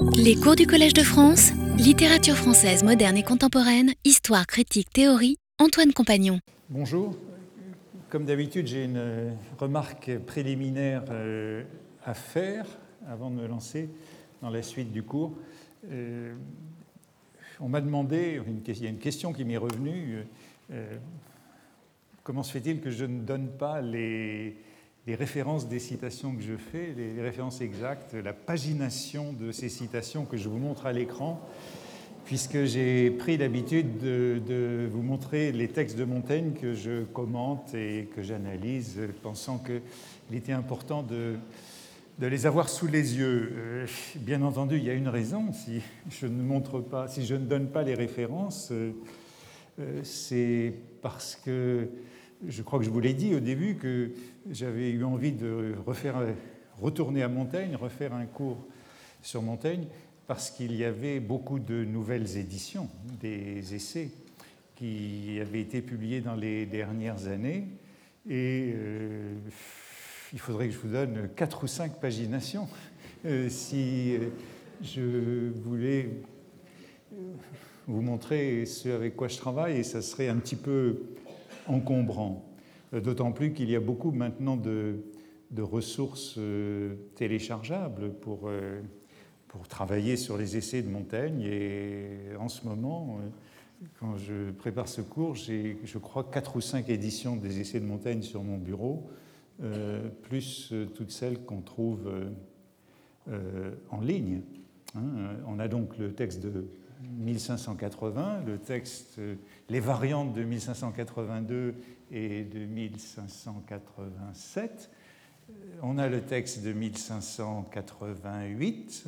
Les cours du Collège de France, littérature française moderne et contemporaine, histoire, critique, théorie, Antoine Compagnon. Bonjour. Comme d'habitude, j'ai une remarque préliminaire euh, à faire avant de me lancer dans la suite du cours. Euh, on m'a demandé, il y a une question qui m'est revenue, euh, comment se fait-il que je ne donne pas les, les références des citations que je fais, les références exactes, la pagination de ces citations que je vous montre à l'écran, puisque j'ai pris l'habitude de, vous montrer les textes de Montaigne que je commente et que j'analyse, pensant qu'il était important de, de, les avoir sous les yeux. Euh, bien entendu, il y a une raison. Si je ne montre pas, si je ne donne pas les références, euh, c'est parce que je crois que je vous l'ai dit au début que j'avais eu envie de retourner à Montaigne, refaire un cours sur Montaigne, parce qu'il y avait beaucoup de nouvelles éditions des essais qui avaient été publiés dans les dernières années. Et euh, il faudrait que je vous donne quatre ou cinq paginations euh, si euh, je voulais vous montrer ce avec quoi je travaille, et ça serait un petit peu encombrant. Euh, d'autant plus qu'il y a beaucoup maintenant de, ressources euh, téléchargeables pour, euh, pour travailler sur les essais de Montaigne. Et en ce moment, quand je prépare ce cours, j'ai, je crois, quatre ou cinq éditions des essais de Montaigne sur mon bureau, plus toutes celles qu'on trouve en ligne. Hein. On a donc le texte de 1580, le texte, les variantes de 1582 et de 1587. On a le texte de 1588,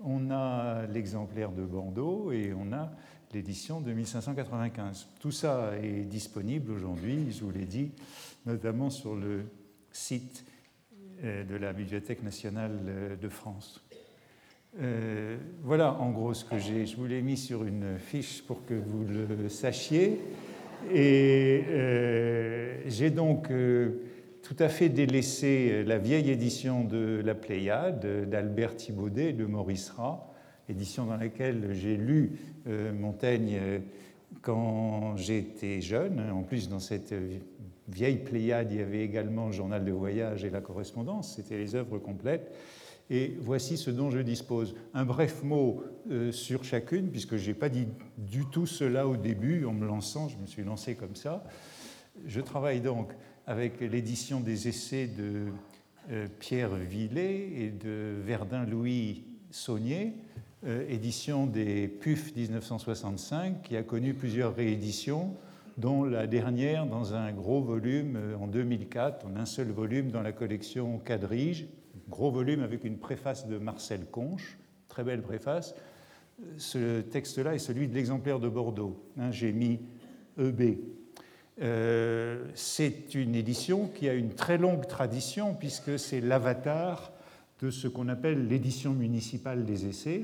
on a l'exemplaire de Bordeaux et on a l'édition de 1595. Tout ça est disponible aujourd'hui, je vous l'ai dit, notamment sur le site euh, de la Bibliothèque nationale euh, de France. Euh, voilà en gros ce que j'ai. Je vous l'ai mis sur une fiche pour que vous le sachiez. Et euh, j'ai donc euh, tout à fait délaissé la vieille édition de La Pléiade d'Albert Thibaudet et de Maurice Rat, édition dans laquelle j'ai lu Montaigne quand j'étais jeune. En plus, dans cette vieille Pléiade, il y avait également le journal de voyage et la correspondance, c'était les œuvres complètes. Et voici ce dont je dispose. Un bref mot euh, sur chacune, puisque je n'ai pas dit du tout cela au début en me lançant, je me suis lancé comme ça. Je travaille donc avec l'édition des essais de euh, Pierre Villet et de Verdun-Louis Saunier, euh, édition des PUF 1965, qui a connu plusieurs rééditions, dont la dernière dans un gros volume en 2004, en un seul volume dans la collection Quadrige, gros volume avec une préface de Marcel Conche, très belle préface. Ce texte-là est celui de l'exemplaire de Bordeaux. Hein, j'ai mis EB. Euh, c'est une édition qui a une très longue tradition puisque c'est l'avatar de ce qu'on appelle l'édition municipale des essais,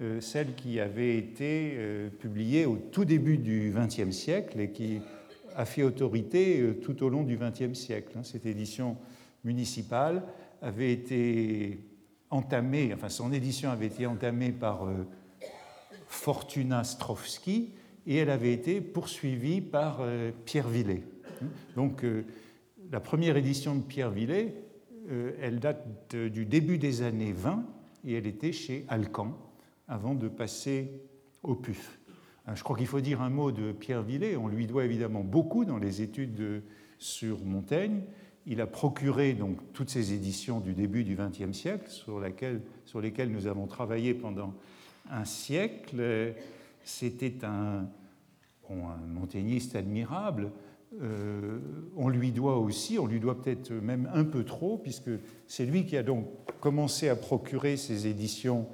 euh, celle qui avait été euh, publiée au tout début du XXe siècle et qui a fait autorité tout au long du XXe siècle. Hein, cette édition municipale avait été entamée, enfin son édition avait été entamée par euh, Fortuna Strovski et elle avait été poursuivie par euh, Pierre Villet. Donc euh, la première édition de Pierre Villet, elle date du début des années 20 et elle était chez Alcan avant de passer au PUF. Je crois qu'il faut dire un mot de Pierre Villet. On lui doit évidemment beaucoup dans les études sur Montaigne. Il a procuré donc toutes ces éditions du début du XXe siècle, sur, lesquelles nous avons travaillé pendant un siècle. C'était un, montagniste admirable. Euh, on lui doit aussi, on lui doit peut-être même un peu trop, puisque c'est lui qui a donc commencé à procurer ces éditions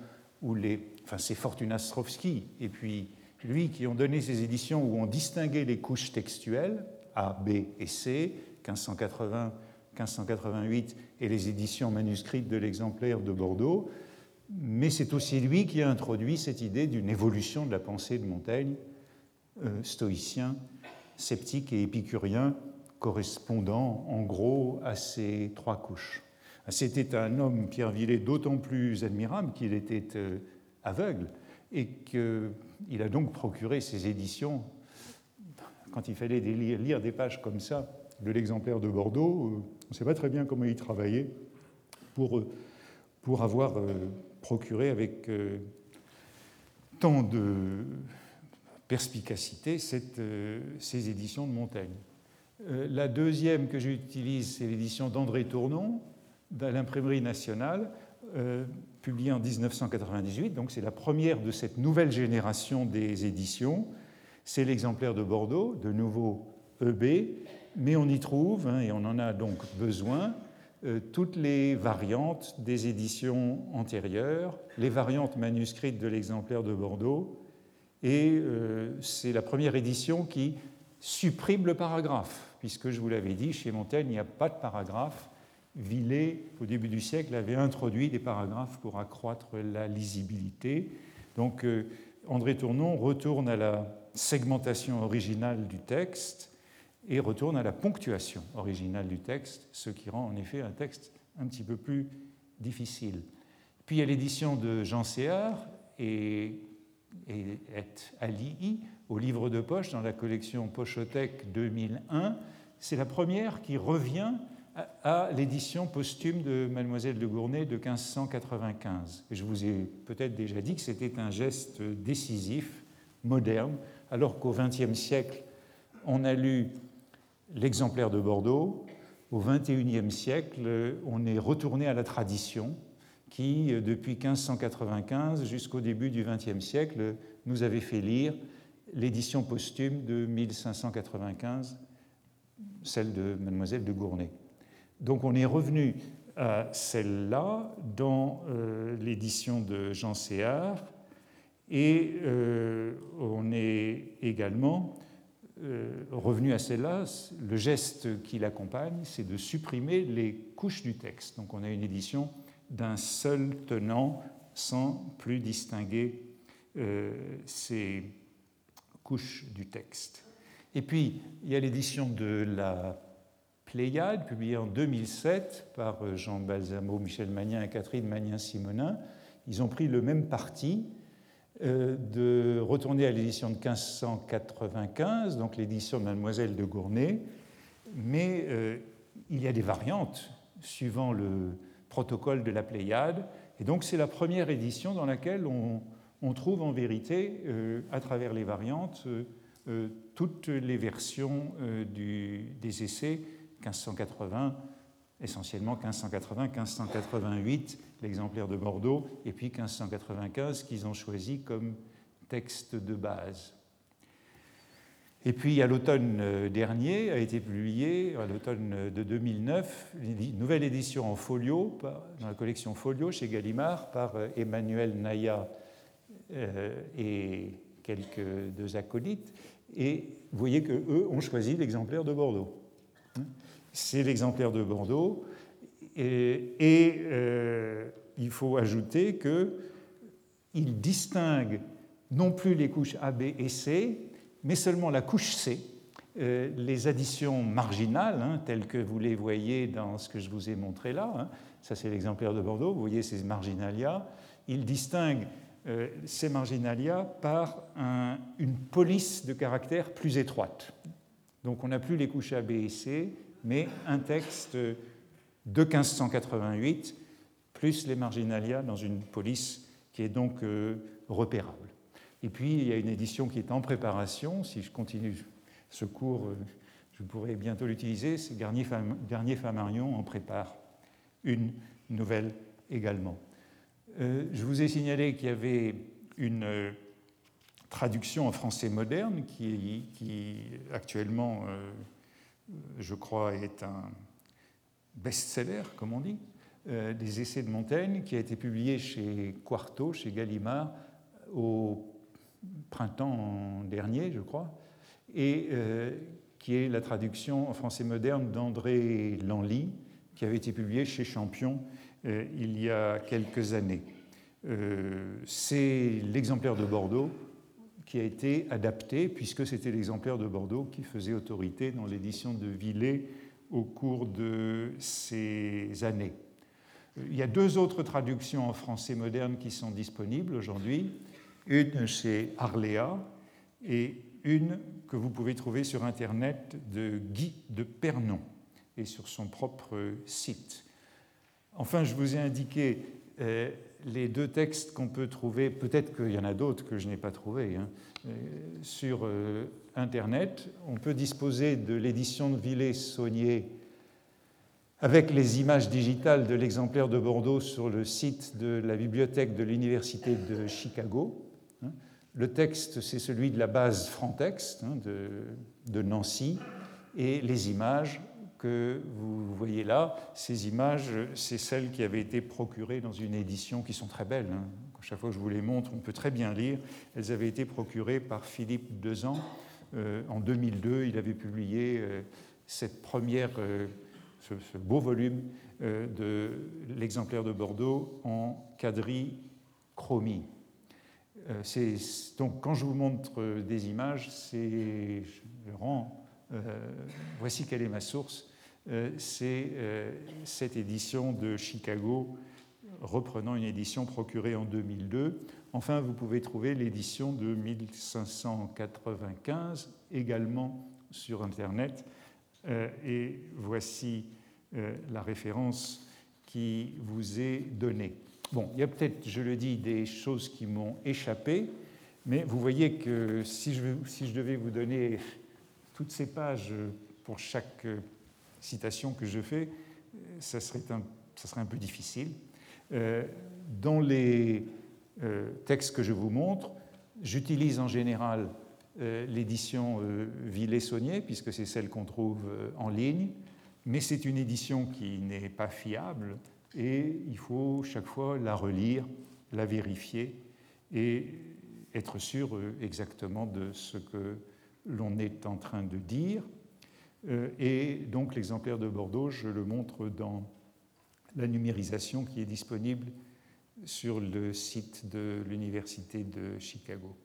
où les, enfin c'est Fortuna Strovski, et puis lui qui ont donné ces éditions où on distinguait les couches textuelles A, B et C, 1580, 1588 et les éditions manuscrites de l'exemplaire de Bordeaux, mais c'est aussi lui qui a introduit cette idée d'une évolution de la pensée de Montaigne, euh, stoïcien, sceptique et épicurien, correspondant en gros à ces trois couches. C'était un homme, Pierre Villet, d'autant plus admirable qu'il était euh, aveugle et qu'il a donc procuré ces éditions quand il fallait lire, des pages comme ça de l'exemplaire de Bordeaux. on ne sait pas très bien comment il travaillait pour, pour avoir procuré avec tant de perspicacité ces éditions de Montaigne. la deuxième que j'utilise, c'est l'édition d'André Tournon, de l'imprimerie nationale, euh, publiée en 1998. Donc c'est la première de cette nouvelle génération des éditions. C'est l'exemplaire de Bordeaux, de nouveau EB, mais on y trouve, hein, et on en a donc besoin, euh, toutes les variantes des éditions antérieures, les variantes manuscrites de l'exemplaire de Bordeaux, et euh, c'est la première édition qui supprime le paragraphe, puisque je vous l'avais dit, chez Montaigne, il n'y a pas de paragraphe, Villet, au début du siècle, avait introduit des paragraphes pour accroître la lisibilité. Donc euh, André Tournon retourne à la segmentation originale du texte et retourne à la ponctuation originale du texte, ce qui rend en effet un texte un petit peu plus difficile. Puis il y a l'édition de Jean Séard et, et, Ali au livre de poche dans la collection Pochothèque 2001. C'est la première qui revient à l'édition posthume de Mademoiselle de Gournay de 1595. Je vous ai peut-être déjà dit que c'était un geste décisif, moderne, alors qu'au XXe siècle, on a lu l'exemplaire de Bordeaux. Au XXIe siècle, on est retourné à la tradition qui, depuis 1595 jusqu'au début du XXe siècle, nous avait fait lire l'édition posthume de 1595, celle de Mademoiselle de Gournay. Donc on est revenu à celle-là dans euh, l'édition de Jean Séard et euh, on est également euh, revenu à celle-là. Le geste qui l'accompagne, c'est de supprimer les couches du texte. Donc on a une édition d'un seul tenant sans plus distinguer ces couches du texte. Et puis, il y a l'édition de la Pléiade, publié en 2007 par euh, Jean Balsamo, Michel Magnin et Catherine Magnin-Simonin. Ils ont pris le même parti euh, de retourner à l'édition de 1595, donc l'édition de Mademoiselle de Gournay, mais euh, il y a des variantes suivant le protocole de la Pléiade, et donc c'est la première édition dans laquelle on, trouve en vérité, à travers les variantes, toutes les versions des essais 1580, essentiellement 1580-1588, l'exemplaire de Bordeaux, et puis 1595 qu'ils ont choisi comme texte de base. Et puis à l'automne euh, dernier a été publié, à l'automne de 2009, une nouvelle édition en folio, dans la collection Folio chez Gallimard, par euh, Emmanuel Naya euh, et quelques deux acolytes. Et vous voyez qu'eux ont choisi l'exemplaire de Bordeaux c'est l'exemplaire de Bordeaux. Et, euh, il faut ajouter qu'il distingue non plus les couches A, B et C, mais seulement la couche C. Euh, les additions marginales, hein, telles que vous les voyez dans ce que je vous ai montré là, hein, ça c'est l'exemplaire de Bordeaux, vous voyez ces marginalia, il distingue euh, ces marginalia par une police de caractère plus étroite. Donc on n'a plus les couches A, B et C, mais un texte de 1588, plus les marginalia dans une police qui est donc euh, repérable. Et puis, il y a une édition qui est en préparation. Si je continue ce cours, euh, je pourrais bientôt l'utiliser. C'est Garnier-Famarion en prépare une nouvelle également. Euh, je vous ai signalé qu'il y avait une traduction en français moderne qui actuellement je crois, est un best-seller, comme on dit, euh, des essais de Montaigne, qui a été publié chez Quarto, chez Gallimard, au printemps dernier, je crois, et euh, qui est la traduction en français moderne d'André Lanly, qui avait été publié chez Champion euh, il y a quelques années. C'est l'exemplaire de Bordeaux qui a été adapté, puisque c'était l'exemplaire de Bordeaux qui faisait autorité dans l'édition de Villers au cours de ces années. Il y a deux autres traductions en français moderne qui sont disponibles aujourd'hui. Une chez Arléa et une que vous pouvez trouver sur Internet de Guy de Pernon et sur son propre site. Enfin, je vous ai indiqué euh, les deux textes qu'on peut trouver, peut-être qu'il y en a d'autres que je n'ai pas trouvés, hein, euh, sur euh, Internet. On peut disposer de l'édition de Villers-Saunier avec les images digitales de l'exemplaire de Bordeaux sur le site de la bibliothèque de l'Université de Chicago. Hein. Le texte, c'est celui de la base Frontex hein, de, Nancy, et les images que vous voyez là, ces images, c'est celles qui avaient été procurées dans une édition qui sont très belles. Hein. Chaque fois que je vous les montre, on peut très bien lire. Elles avaient été procurées par Philippe Dezan. Euh, en 2002, il avait publié euh, cette première euh, ce, beau volume de l'exemplaire de Bordeaux en quadrichromie. Euh, donc, quand je vous montre des images, c'est, voici quelle est ma source. c'est cette édition de Chicago reprenant une édition procurée en 2002. Enfin, vous pouvez trouver l'édition de 1595 également sur Internet. et voici euh, la référence qui vous est donnée. Bon, il y a peut-être, je le dis, des choses qui m'ont échappé, mais vous voyez que si je, devais vous donner toutes ces pages pour chaque citation que je fais, ça serait un, peu difficile. Euh, dans les euh, textes que je vous montre, j'utilise en général l'édition Villers-Saunier, puisque c'est celle qu'on trouve en ligne mais c'est une édition qui n'est pas fiable et il faut chaque fois la relire, la vérifier et être sûr euh, exactement de ce que l'on est en train de dire. Euh, et donc l'exemplaire de Bordeaux, je le montre dans la numérisation qui est disponible sur le site de l'Université de Chicago.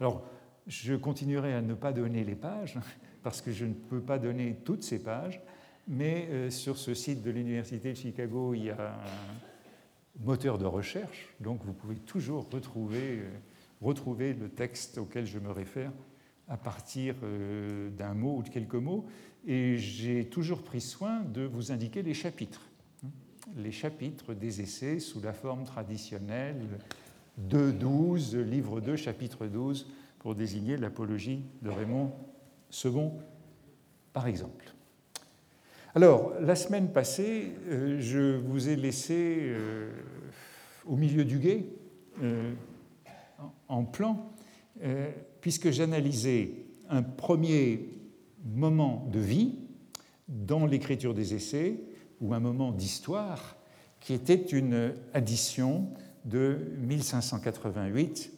Alors, je continuerai à ne pas donner les pages, parce que je ne peux pas donner toutes ces pages, mais euh, sur ce site de l'Université de Chicago, il y a un moteur de recherche, donc vous pouvez toujours retrouver, euh, retrouver le texte auquel je me réfère à partir euh, d'un mot ou de quelques mots. Et j'ai toujours pris soin de vous indiquer les chapitres. Les chapitres des essais sous la forme traditionnelle 2.12, livre 2, chapitre 12, pour désigner l'apologie de Raymond II, par exemple. Alors, la semaine passée, euh, je vous ai laissé euh, au milieu du guet, euh, en plan, puisque j'analysais un premier moment de vie dans l'écriture des essais, ou un moment d'histoire, qui était une addition de 1588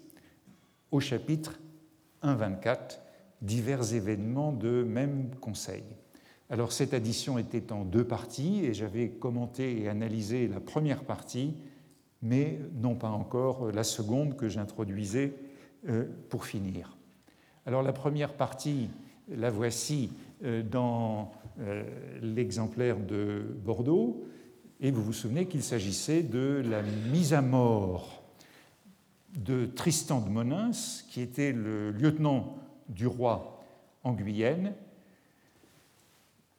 au chapitre 1.24, divers événements de même conseil. Alors cette addition était en deux parties et j'avais commenté et analysé la première partie, mais non pas encore la seconde que j'introduisais euh, pour finir. Alors la première partie, la voici euh, dans l'exemplaire de Bordeaux, et vous vous souvenez qu'il s'agissait de la mise à mort de Tristan de Monins, qui était le lieutenant du roi en Guyenne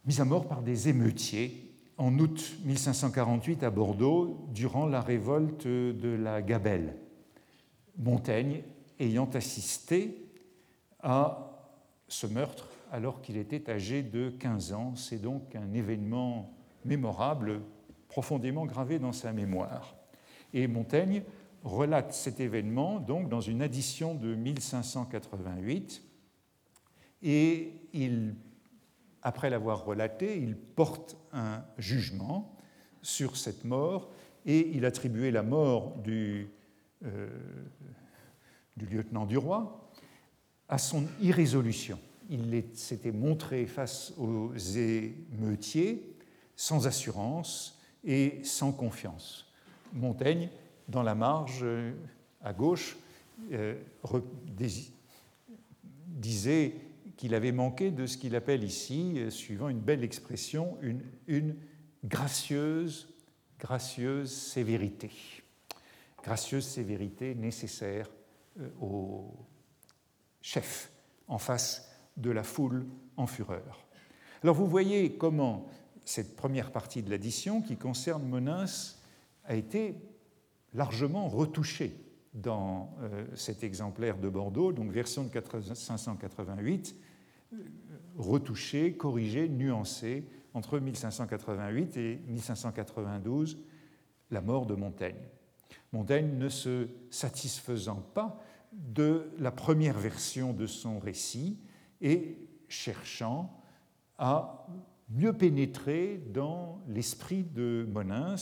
mis à mort par des émeutiers en août 1548 à Bordeaux durant la révolte de la Gabelle. Montaigne ayant assisté à ce meurtre alors qu'il était âgé de 15 ans. C'est donc un événement mémorable, profondément gravé dans sa mémoire. Et Montaigne relate cet événement donc dans une addition de 1588 et il après l'avoir relaté, il porte un jugement sur cette mort et il attribuait la mort du, euh, du lieutenant du roi à son irrésolution. Il s'était montré face aux émeutiers sans assurance et sans confiance. Montaigne, dans la marge à gauche, euh, disait qu'il avait manqué de ce qu'il appelle ici, euh, suivant une belle expression, une, gracieuse sévérité. Gracieuse sévérité nécessaire euh, au chef en face de la foule en fureur. Alors vous voyez comment cette première partie de l'addition qui concerne Monins a été largement retouchée dans euh, cet exemplaire de Bordeaux, donc version de 588, euh, retouchée, corrigée, nuancée entre 1588 et 1592, la mort de Montaigne. Montaigne ne se satisfaisant pas de la première version de son récit et cherchant à mieux pénétrer dans l'esprit de Monins,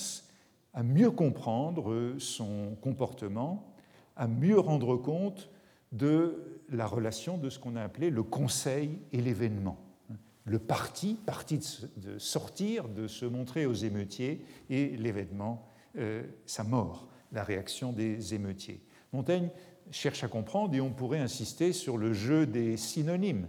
à mieux comprendre son comportement, à mieux rendre compte de la relation de ce qu'on a appelé le conseil et l'événement. Le parti, parti de sortir, de se montrer aux émeutiers, et l'événement, euh, sa mort, la réaction des émeutiers. Montaigne cherche à comprendre et on pourrait insister sur le jeu des synonymes.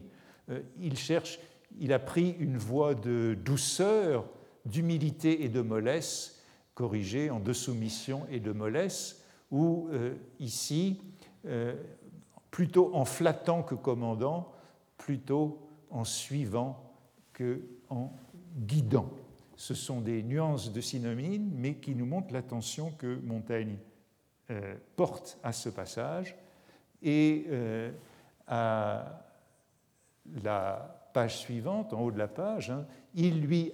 Euh, il cherche, il a pris une voie de douceur, d'humilité et de mollesse, corrigée en de soumission et de mollesse, ou euh, ici, euh, plutôt en flattant que commandant, plutôt en suivant que en guidant. Ce sont des nuances de synonymes, mais qui nous montrent l'attention que Montaigne euh, porte à ce passage. Et euh, à la page suivante, en haut de la page, hein, il lui,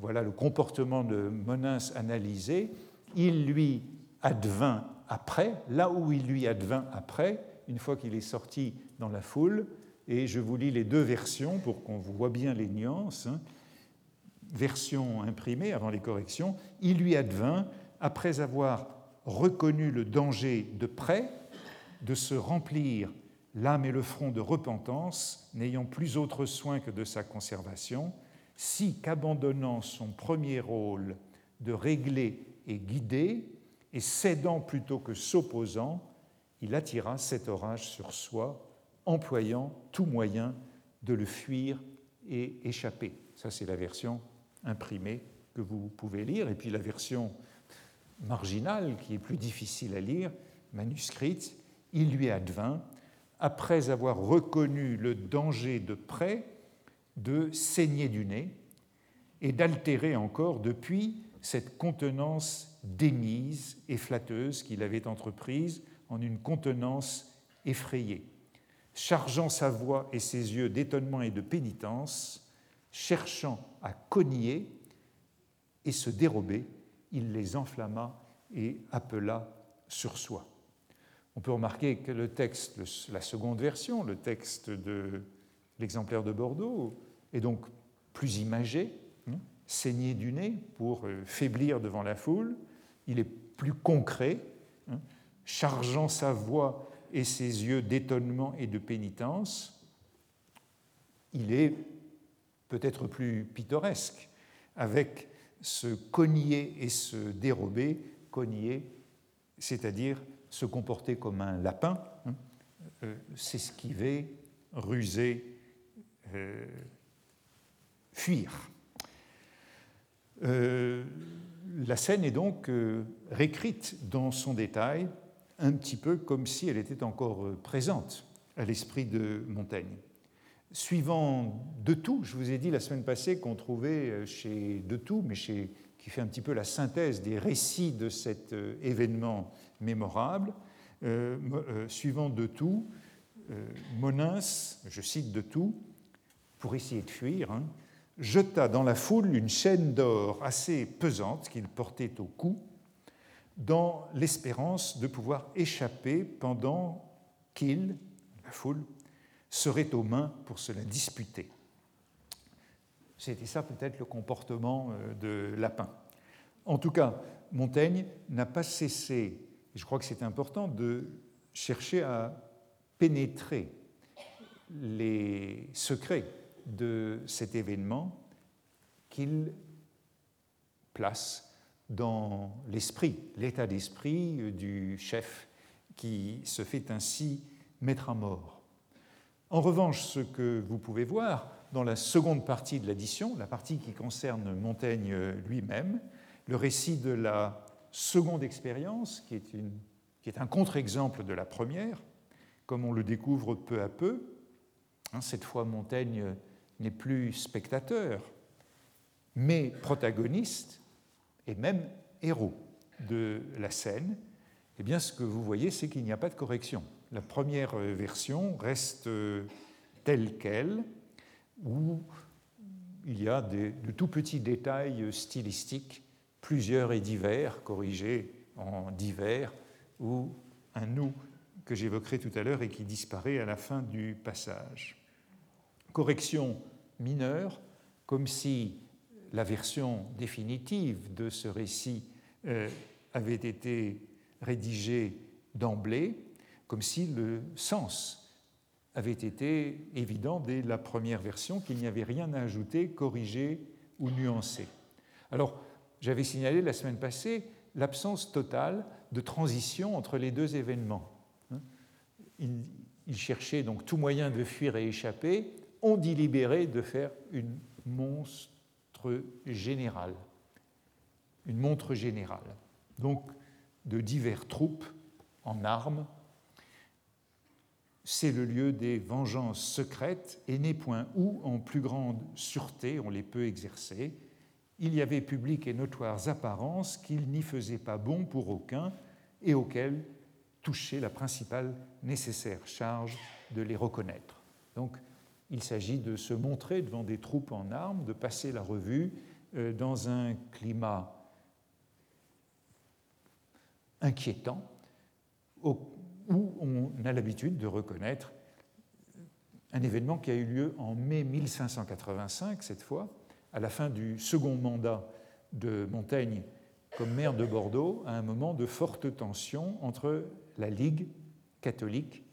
voilà le comportement de Monins analysé, il lui advint après, là où il lui advint après, une fois qu'il est sorti dans la foule, et je vous lis les deux versions pour qu'on voit bien les nuances. Hein. Version imprimée avant les corrections, il lui advint, après avoir reconnu le danger de près de se remplir l'âme et le front de repentance, n'ayant plus autre soin que de sa conservation, si qu'abandonnant son premier rôle de régler et guider, et cédant plutôt que s'opposant, il attira cet orage sur soi, employant tout moyen de le fuir et échapper. Ça, c'est la version imprimée que vous pouvez lire. Et puis la version marginale, qui est plus difficile à lire, manuscrite, il lui advint, après avoir reconnu le danger de près, de saigner du nez et d'altérer encore depuis cette contenance démise et flatteuse qu'il avait entreprise en une contenance effrayée, chargeant sa voix et ses yeux d'étonnement et de pénitence, cherchant à cogner et se dérober il les enflamma et appela sur soi. On peut remarquer que le texte, la seconde version, le texte de l'exemplaire de Bordeaux, est donc plus imagé, hein, saigné du nez pour euh, faiblir devant la foule. Il est plus concret, hein, chargeant sa voix et ses yeux d'étonnement et de pénitence. Il est peut-être plus pittoresque, avec se cogner et se dérober, cogner, c'est-à-dire se comporter comme un lapin, hein, euh, s'esquiver, ruser, euh, fuir. Euh, la scène est donc réécrite dans son détail, un petit peu comme si elle était encore présente à l'esprit de Montaigne suivant De Tout, je vous ai dit la semaine passée qu'on trouvait euh, chez De Tout, mais chez, qui fait un petit peu la synthèse des récits de cet euh, événement mémorable, euh, suivant De Tout, Monins, je cite De Tout, pour essayer de fuir, hein, jeta dans la foule une chaîne d'or assez pesante qu'il portait au cou, dans l'espérance de pouvoir échapper pendant qu'il, la foule, serait aux mains pour se la disputer. C'était ça peut-être le comportement euh, de Lapin. En tout cas, Montaigne n'a pas cessé, et je crois que c'est important, de chercher à pénétrer les secrets de cet événement qu'il place dans l'esprit, l'état d'esprit du chef qui se fait ainsi mettre à mort. En revanche, ce que vous pouvez voir dans la seconde partie de l'addition, la partie qui concerne Montaigne lui-même, le récit de la seconde expérience, qui est, un contre-exemple de la première, comme on le découvre peu à peu. Hein, cette fois, Montaigne n'est plus spectateur, mais protagoniste et même héros de la scène. Eh bien, ce que vous voyez, c'est qu'il n'y a pas de correction. La première version reste telle qu'elle, où il y a de tout petits détails stylistiques, plusieurs et divers, corrigés en divers, ou un nous que j'évoquerai tout à l'heure et qui disparaît à la fin du passage. Correction mineure, comme si la version définitive de ce récit euh, avait été rédigée d'emblée, comme si le sens avait été évident dès la première version, qu'il n'y avait rien à ajouter, corriger ou nuancer. Alors, j'avais signalé la semaine passée l'absence totale de transition entre les deux événements. Hein? Il, cherchait donc tout moyen de fuir et échapper, ont délibéré de faire une monstre générale, une montre générale. Donc, de divers troupes en armes c'est le lieu des vengeances secrètes et n'est point où, en plus grande sûreté, on les peut exercer. Il y avait publiques et notoires apparences qu'il n'y faisait pas bon pour aucun et auxquelles touchait la principale nécessaire charge de les reconnaître. Donc, il s'agit de se montrer devant des troupes en armes, de passer la revue euh, dans un climat inquiétant, où on a l'habitude de reconnaître un événement qui a eu lieu en mai 1585, cette fois, à la fin du second mandat de Montaigne comme maire de Bordeaux, à un moment de forte tension entre la Ligue catholique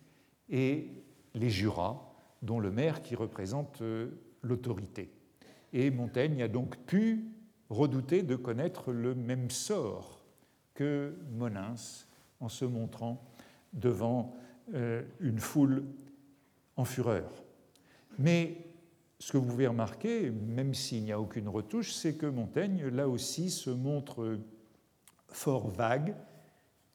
et les jurats, dont le maire qui représente euh, l'autorité. Et Montaigne a donc pu redouter de connaître le même sort que Monins en se montrant devant euh, une foule en fureur. Mais ce que vous pouvez remarquer, même s'il n'y a aucune retouche, c'est que Montaigne, là aussi, se montre fort vague,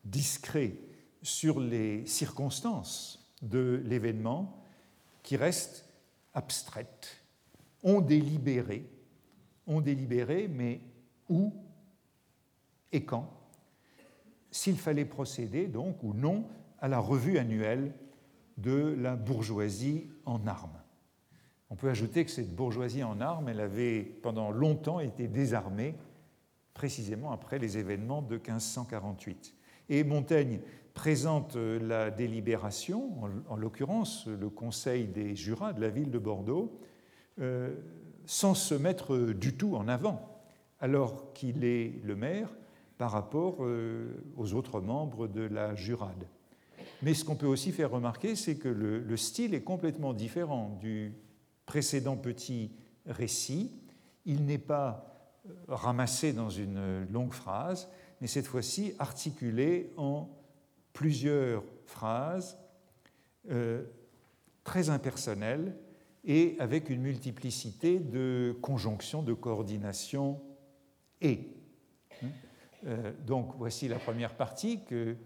discret sur les circonstances de l'événement, qui restent abstraites. On délibéré, on délibéré, mais où et quand? S'il fallait procéder, donc, ou non, à la revue annuelle de la bourgeoisie en armes. On peut ajouter que cette bourgeoisie en armes, elle avait pendant longtemps été désarmée, précisément après les événements de 1548. Et Montaigne présente la délibération, en, l'occurrence le Conseil des jurats de la ville de Bordeaux, euh, sans se mettre du tout en avant, alors qu'il est le maire par rapport euh, aux autres membres de la jurade. Mais ce qu'on peut aussi faire remarquer, c'est que le, style est complètement différent du précédent petit récit. Il n'est pas euh, ramassé dans une longue phrase, mais cette fois-ci articulé en plusieurs phrases euh, très impersonnelles et avec une multiplicité de conjonctions, de coordination et. Euh, donc voici la première partie que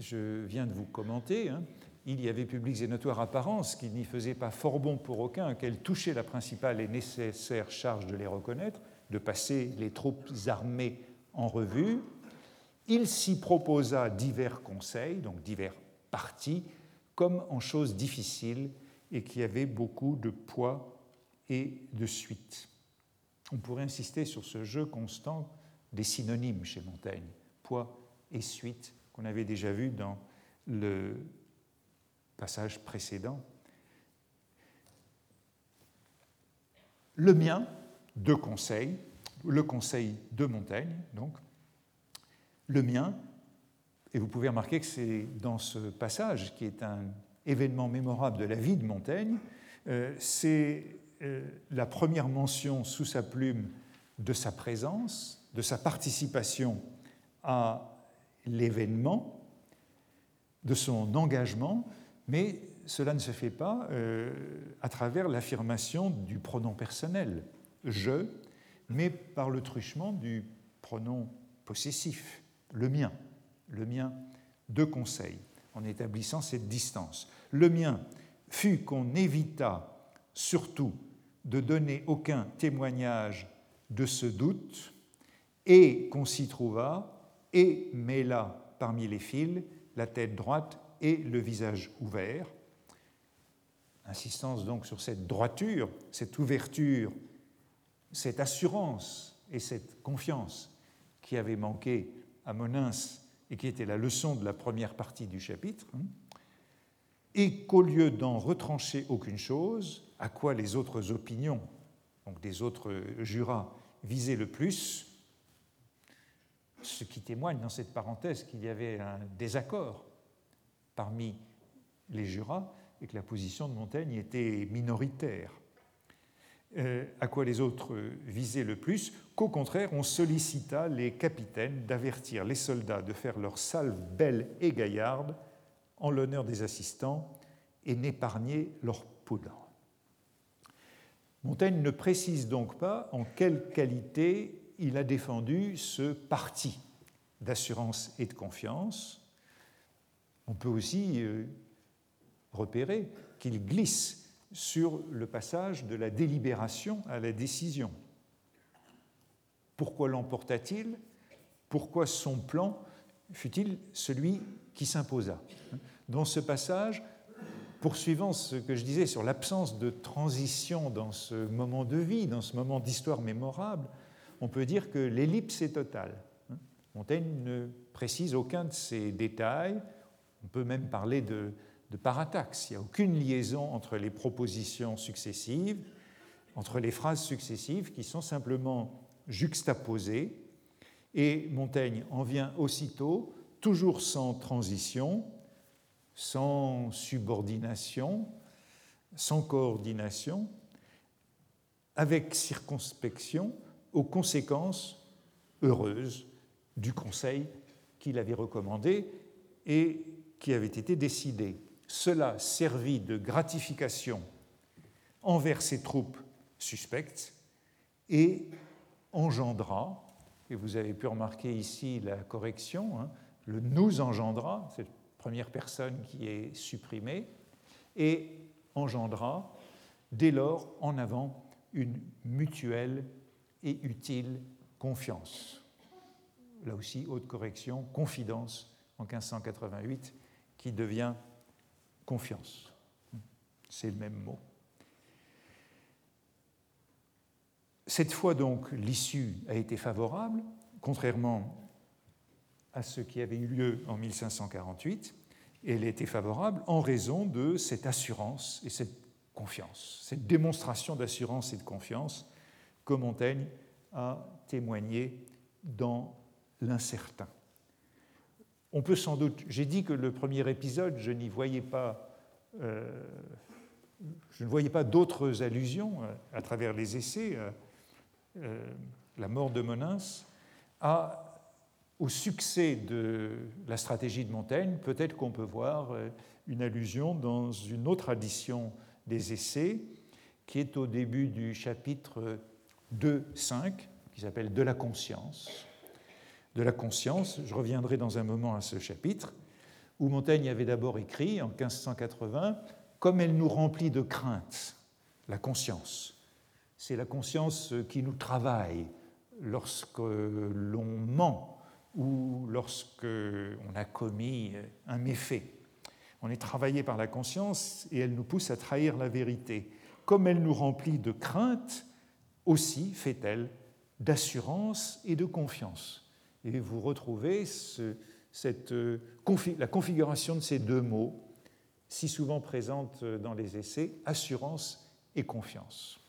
je viens de vous commenter, hein, il y avait publics et notoires apparences qui n'y faisaient pas fort bon pour aucun, qu'elle touchait la principale et nécessaire charge de les reconnaître, de passer les troupes armées en revue. Il s'y proposa divers conseils, donc divers partis, comme en choses difficiles et qui avaient beaucoup de poids et de suite. On pourrait insister sur ce jeu constant des synonymes chez Montaigne, poids et suite, qu'on avait déjà vu dans le passage précédent. Le mien, de conseil, le conseil de Montaigne, donc, le mien, et vous pouvez remarquer que c'est dans ce passage, qui est un événement mémorable de la vie de Montaigne, euh, c'est euh, la première mention sous sa plume de sa présence, de sa participation à l'événement, de son engagement, mais cela ne se fait pas euh, à travers l'affirmation du pronom personnel je, mais par le truchement du pronom possessif, le mien, le mien de conseil, en établissant cette distance. Le mien fut qu'on évita surtout de donner aucun témoignage de ce doute et qu'on s'y trouva et mêla parmi les fils la tête droite et le visage ouvert. Insistance donc sur cette droiture, cette ouverture, cette assurance et cette confiance qui avait manqué à Monins et qui était la leçon de la première partie du chapitre, hein, et qu'au lieu d'en retrancher aucune chose, à quoi les autres opinions, donc des autres jurats, visaient le plus, ce qui témoigne dans cette parenthèse qu'il y avait un désaccord parmi les jurats et que la position de Montaigne était minoritaire. Euh, à quoi les autres visaient le plus, qu'au contraire on sollicita les capitaines d'avertir les soldats de faire leur salve belle et gaillarde en l'honneur des assistants et n'épargner leur poudre. Montaigne ne précise donc pas en quelle qualité il a défendu ce parti d'assurance et de confiance. On peut aussi euh, repérer qu'il glisse sur le passage de la délibération à la décision. Pourquoi l'emporta-t-il? Pourquoi son plan fut-il celui qui s'imposa? Dans ce passage, poursuivant ce que je disais sur l'absence de transition dans ce moment de vie, dans ce moment d'histoire mémorable, on peut dire que l'ellipse est totale. Montaigne ne précise aucun de ces détails. On peut même parler de, parataxe. Il n'y a aucune liaison entre les propositions successives, entre les phrases successives qui sont simplement juxtaposées. Et Montaigne en vient aussitôt, toujours sans transition, sans subordination, sans coordination, avec circonspection aux conséquences heureuses du conseil qu'il avait recommandé et qui avait été décidé. Cela servit de gratification envers ses troupes suspectes et engendra, et vous avez pu remarquer ici la correction, hein, le nous engendra, cette première personne qui est supprimée, et engendra dès lors en avant une mutuelle et utile confiance. Là aussi, haute correction, confidence en 1588, qui devient confiance. C'est le même mot. Cette fois donc, l'issue a été favorable, contrairement à ce qui avait eu lieu en 1548, et elle été favorable en raison de cette assurance et cette confiance, cette démonstration d'assurance et de confiance Montaigne a témoigné dans l'incertain. On peut sans doute, j'ai dit que le premier épisode, je n'y voyais pas, euh, je ne voyais pas d'autres allusions euh, à travers les essais. Euh, la mort de Monins au succès de la stratégie de Montaigne, peut-être qu'on peut voir une allusion dans une autre addition des essais, qui est au début du chapitre 2.5, qui s'appelle De la conscience. De la conscience, je reviendrai dans un moment à ce chapitre, où Montaigne avait d'abord écrit en 1580 Comme elle nous remplit de crainte, la conscience. C'est la conscience qui nous travaille lorsque l'on ment ou lorsque on a commis un méfait. On est travaillé par la conscience et elle nous pousse à trahir la vérité. Comme elle nous remplit de crainte, aussi fait-elle d'assurance et de confiance. Et vous retrouvez cette, euh, la configuration de ces deux mots, si souvent présente dans les essais, assurance et confiance.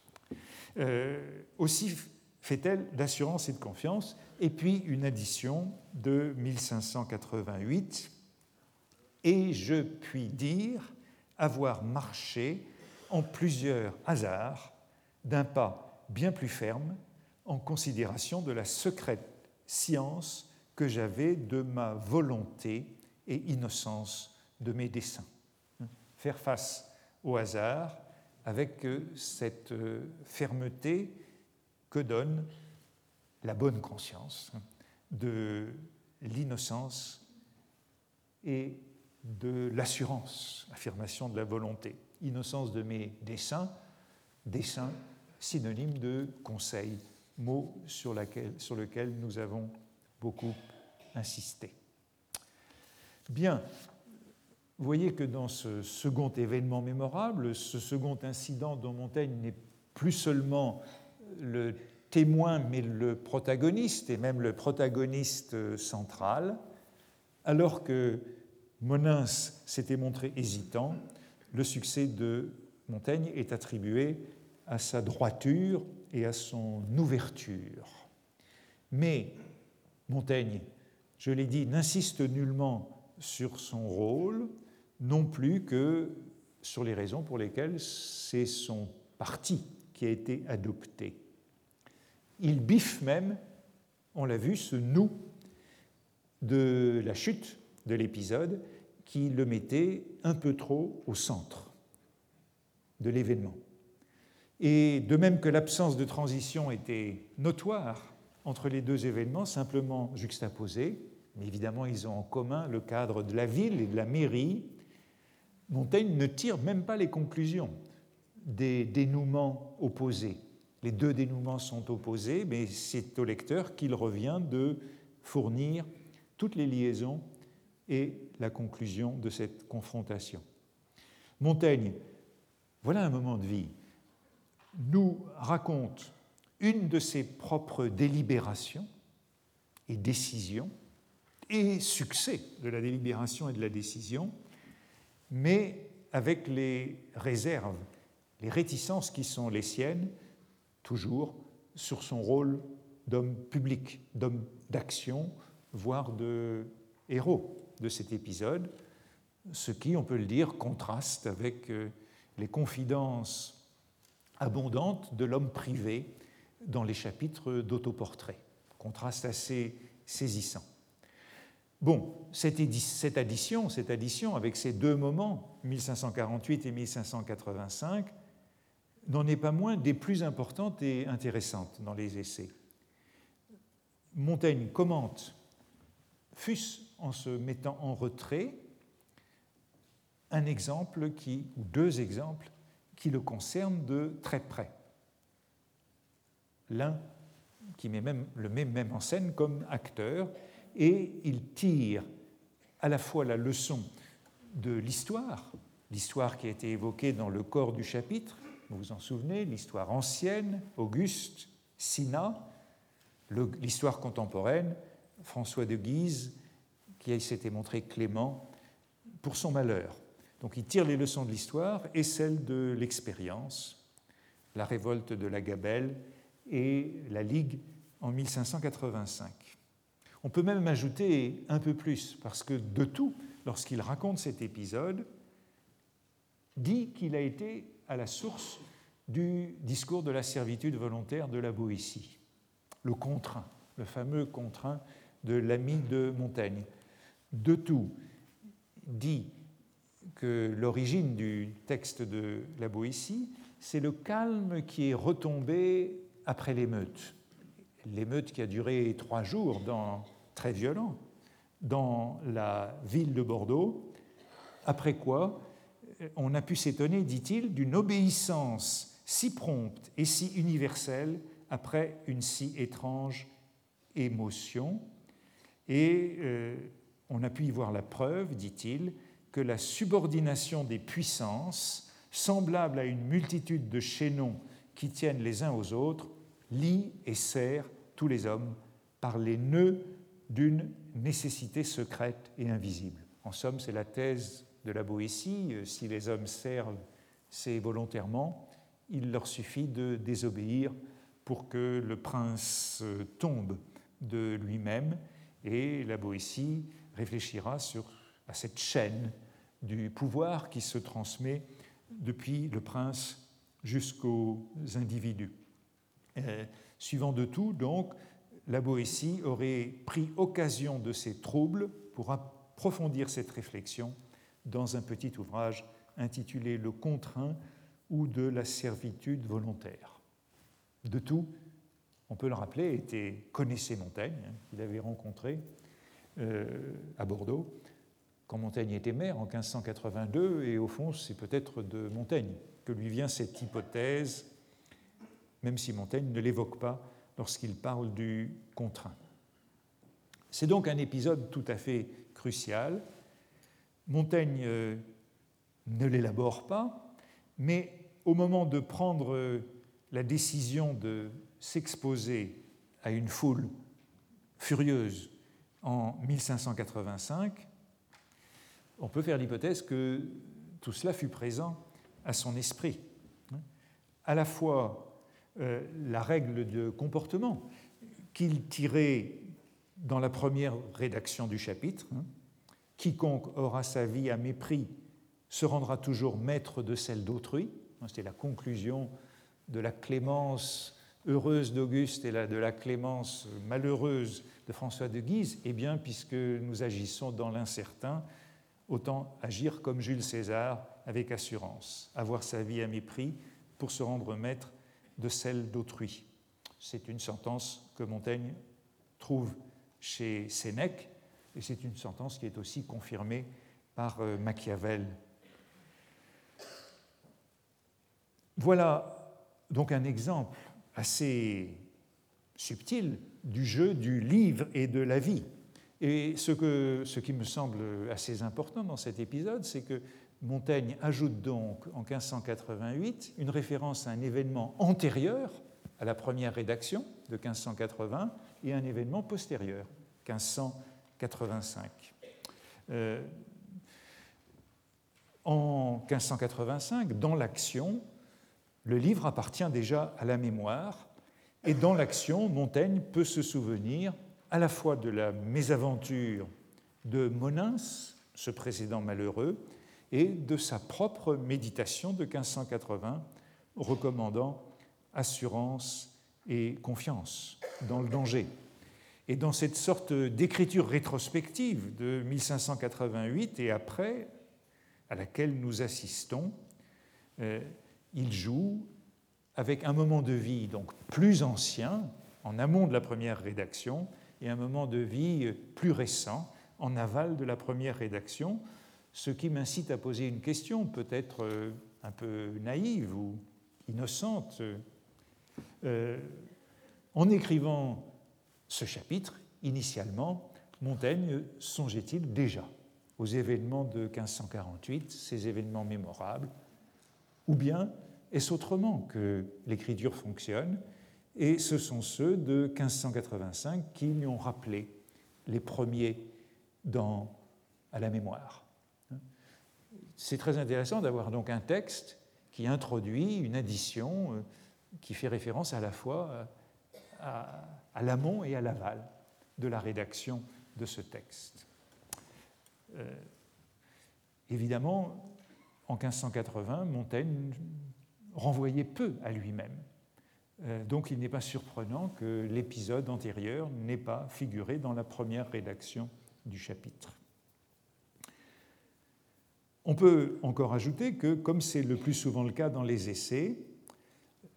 Euh, aussi fait-elle d'assurance et de confiance, et puis une addition de 1588, et je puis dire avoir marché en plusieurs hasards d'un pas bien plus ferme en considération de la secrète science que j'avais de ma volonté et innocence de mes desseins. Faire face au hasard avec euh, cette euh, fermeté que donne la bonne conscience, de l'innocence et de l'assurance, affirmation de la volonté. Innocence de mes desseins, dessein synonyme de conseil, mot sur, lequel nous avons beaucoup insisté. Bien, vous voyez que dans ce second événement mémorable, ce second incident dont Montaigne n'est plus seulement le témoin, mais le protagoniste, et même le protagoniste central, alors que Monins s'était montré hésitant, le succès de Montaigne est attribué à sa droiture et à son ouverture. Mais Montaigne, je l'ai dit, n'insiste nullement sur son rôle, non plus que sur les raisons pour lesquelles c'est son parti qui a été adopté. Il biffe même, on l'a vu, ce nous de la chute de l'épisode qui le mettait un peu trop au centre de l'événement. Et de même que l'absence de transition était notoire entre les deux événements, simplement juxtaposés, mais évidemment ils ont en commun le cadre de la ville et de la mairie, Montaigne ne tire même pas les conclusions des dénouements opposés. Les deux dénouements sont opposés, mais c'est au lecteur qu'il revient de fournir toutes les liaisons et la conclusion de cette confrontation. Montaigne, voilà un moment de vie, nous raconte une de ses propres délibérations et décisions, et succès de la délibération et de la décision, mais avec les réserves, les réticences qui sont les siennes, toujours sur son rôle d'homme public, d'homme d'action, voire de héros de cet épisode, ce qui, on peut le dire, contraste avec euh, les confidences abondantes de l'homme privé dans les chapitres d'autoportrait. Contraste assez saisissant. Bon, cette, addition, cette addition avec ces deux moments, 1548 et 1585, n'en est pas moins des plus importantes et intéressantes dans les essais. Montaigne commente, fût-ce en se mettant en retrait, un exemple qui, ou deux exemples qui le concernent de très près. L'un qui met le met même en scène comme acteur, et il tire à la fois la leçon de l'histoire, l'histoire qui a été évoquée dans le corps du chapitre, vous vous en souvenez, l'histoire ancienne, Auguste, Sina, l'histoire contemporaine, François de Guise, qui s'était montré clément pour son malheur. Donc il tire les leçons de l'histoire et celles de l'expérience, la révolte de la Gabelle et la Ligue en 1585. On peut même ajouter un peu plus, parce que de tout, lorsqu'il raconte cet épisode, dit qu'il a été à la source du discours de la servitude volontaire de la Boétie, le contraint, le fameux contraint de l'ami de Montaigne. De tout dit que l'origine du texte de la Boétie, c'est le calme qui est retombé après l'émeute l'émeute qui a duré trois jours, dans, très violent, dans la ville de Bordeaux, après quoi on a pu s'étonner, dit-il, d'une obéissance si prompte et si universelle après une si étrange émotion. Et euh, on a pu y voir la preuve, dit-il, que la subordination des puissances, semblable à une multitude de chaînons qui tiennent les uns aux autres, lie et serre tous les hommes par les nœuds d'une nécessité secrète et invisible. En somme, c'est la thèse de la Boétie. Si les hommes servent, c'est volontairement. Il leur suffit de désobéir pour que le prince tombe de lui-même et la Boétie réfléchira sur, à cette chaîne du pouvoir qui se transmet depuis le prince jusqu'aux individus. Euh, suivant de tout, donc, la Boétie aurait pris occasion de ces troubles pour approfondir cette réflexion dans un petit ouvrage intitulé Le contraint ou de la servitude volontaire. De tout, on peut le rappeler, était, connaissait Montaigne, hein, qu'il avait rencontré euh, à Bordeaux quand Montaigne était maire en 1582, et au fond, c'est peut-être de Montaigne que lui vient cette hypothèse, même si Montaigne ne l'évoque pas lorsqu'il parle du contraint. C'est donc un épisode tout à fait crucial. Montaigne euh, ne l'élabore pas, mais au moment de prendre la décision de s'exposer à une foule furieuse en 1585, on peut faire l'hypothèse que tout cela fut présent à son esprit. À la fois euh, la règle de comportement qu'il tirait dans la première rédaction du chapitre, hein, quiconque aura sa vie à mépris se rendra toujours maître de celle d'autrui, c'était la conclusion de la clémence heureuse d'Auguste et de la clémence malheureuse de François de Guise, eh bien, puisque nous agissons dans l'incertain, autant agir comme Jules César avec assurance, avoir sa vie à mépris pour se rendre maître de celle d'autrui. C'est une sentence que Montaigne trouve chez Sénèque, et c'est une sentence qui est aussi confirmée par euh, Machiavel. Voilà donc un exemple assez subtil du jeu du livre et de la vie. Et ce, que, ce qui me semble assez important dans cet épisode, c'est que Montaigne ajoute donc en 1588 une référence à un événement antérieur à la première rédaction de 1580 et un événement postérieur, 1585. Euh, en 1585, dans l'action, le livre appartient déjà à la mémoire, et dans l'action, Montaigne peut se souvenir à la fois de la mésaventure de Monins, ce précédent malheureux, et de sa propre méditation de 1580, recommandant assurance et confiance dans le danger. Et dans cette sorte d'écriture rétrospective de 1588 et après, à laquelle nous assistons, euh, il joue avec un moment de vie donc plus ancien, en amont de la première rédaction, et un moment de vie plus récent, en aval de la première rédaction, ce qui m'incite à poser une question peut-être euh, un peu naïve ou innocente. Euh, en écrivant ce chapitre, initialement, Montaigne songeait-il déjà aux événements de 1548, ces événements mémorables, ou bien est-ce autrement que l'écriture fonctionne Et ce sont ceux de 1585 qui lui ont rappelé les premiers à la mémoire. C'est très intéressant d'avoir donc un texte qui introduit une addition euh, qui fait référence à la fois euh, à, à l'amont et à l'aval de la rédaction de ce texte. Euh, évidemment, en 1580, Montaigne renvoyait peu à lui-même. Euh, donc il n'est pas surprenant que l'épisode antérieur n'ait pas figuré dans la première rédaction du chapitre. On peut encore ajouter que, comme c'est le plus souvent le cas dans les essais,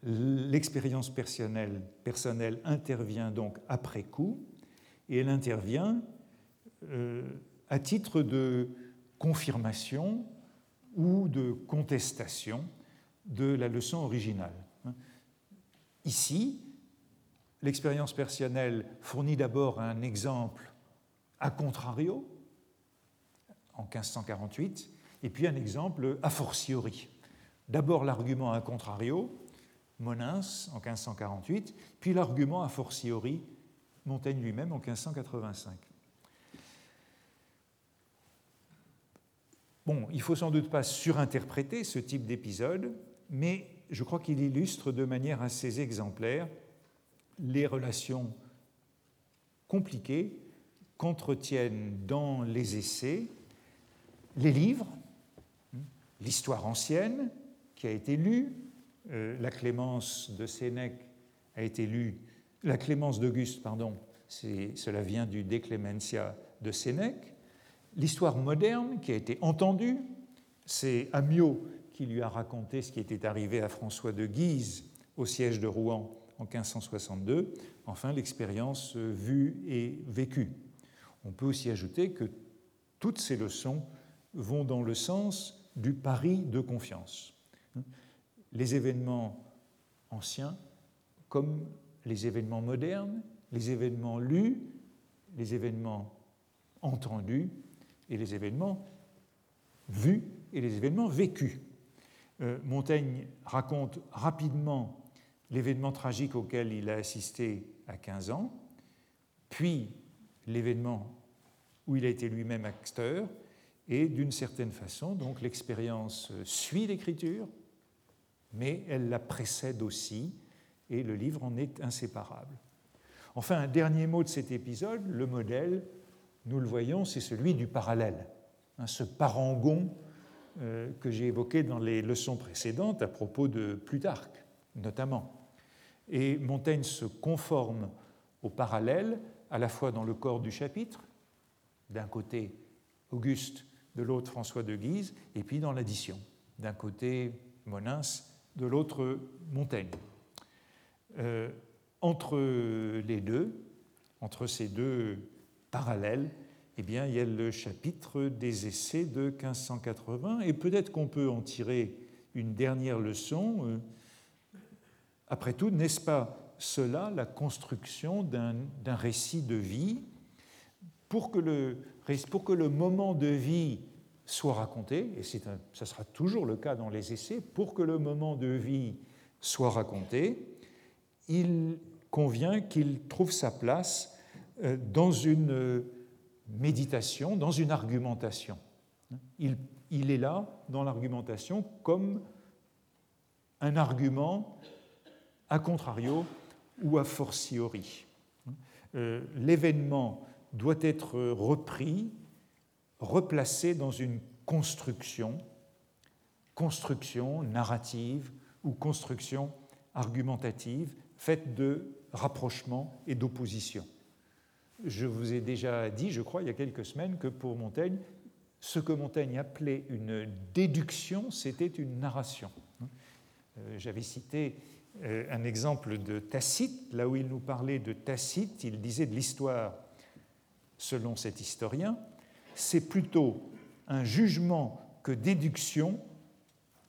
l'expérience personnelle, intervient donc après coup, et elle intervient euh, à titre de confirmation ou de contestation de la leçon originale. Ici, l'expérience personnelle fournit d'abord un exemple a contrario, en 1548, et puis un exemple a fortiori. D'abord l'argument a contrario, Monins en 1548, puis l'argument a fortiori, Montaigne lui-même en 1585. Bon, il faut sans doute pas surinterpréter ce type d'épisode, mais je crois qu'il illustre de manière assez exemplaire les relations compliquées qu'entretiennent dans les essais les livres, l'histoire ancienne qui a été lue, euh, la Clémence de Sénèque a été lue, la Clémence d'Auguste, pardon, cela vient du De Clementia de Sénèque, l'histoire moderne qui a été entendue, c'est Amyot qui lui a raconté ce qui était arrivé à François de Guise au siège de Rouen en 1562. Enfin, l'expérience vue et vécue. On peut aussi ajouter que toutes ces leçons vont dans le sens du pari de confiance. Les événements anciens, comme les événements modernes, les événements lus, les événements entendus et les événements vus et les événements vécus. Euh, Montaigne raconte rapidement l'événement tragique auquel il a assisté à 15 ans, puis l'événement où il a été lui-même acteur, et d'une certaine façon, donc l'expérience suit l'écriture, mais elle la précède aussi, et le livre en est inséparable. Enfin, un dernier mot de cet épisode, le modèle, nous le voyons, c'est celui du parallèle, hein, ce parangon que j'ai évoqué dans les leçons précédentes à propos de Plutarque, notamment. Et Montaigne se conforme au parallèle, à la fois dans le corps du chapitre, d'un côté Auguste, de l'autre François de Guise, et puis dans l'addition, d'un côté Monins, de l'autre Montaigne. Euh, entre les deux, entre ces deux parallèles, eh bien, il y a le chapitre des essais de 1580, et peut-être qu'on peut en tirer une dernière leçon. Euh, après tout, n'est-ce pas cela la construction d'un récit de vie pour que, le, pour que le moment de vie soit raconté, et ça sera toujours le cas dans les essais, pour que le moment de vie soit raconté, il convient qu'il trouve sa place euh, dans une euh, méditation, dans une argumentation. Il, est là dans l'argumentation comme un argument a contrario ou a fortiori. Euh, l'événement doit être repris, replacé dans une construction, construction narrative ou construction argumentative faite de rapprochement et d'opposition. Je vous ai déjà dit, je crois, il y a quelques semaines, que pour Montaigne, ce que Montaigne appelait une déduction, c'était une narration. Euh, j'avais cité euh, un exemple de Tacite, là où il nous parlait de Tacite, il disait de l'histoire, selon cet historien, c'est plutôt un jugement que déduction,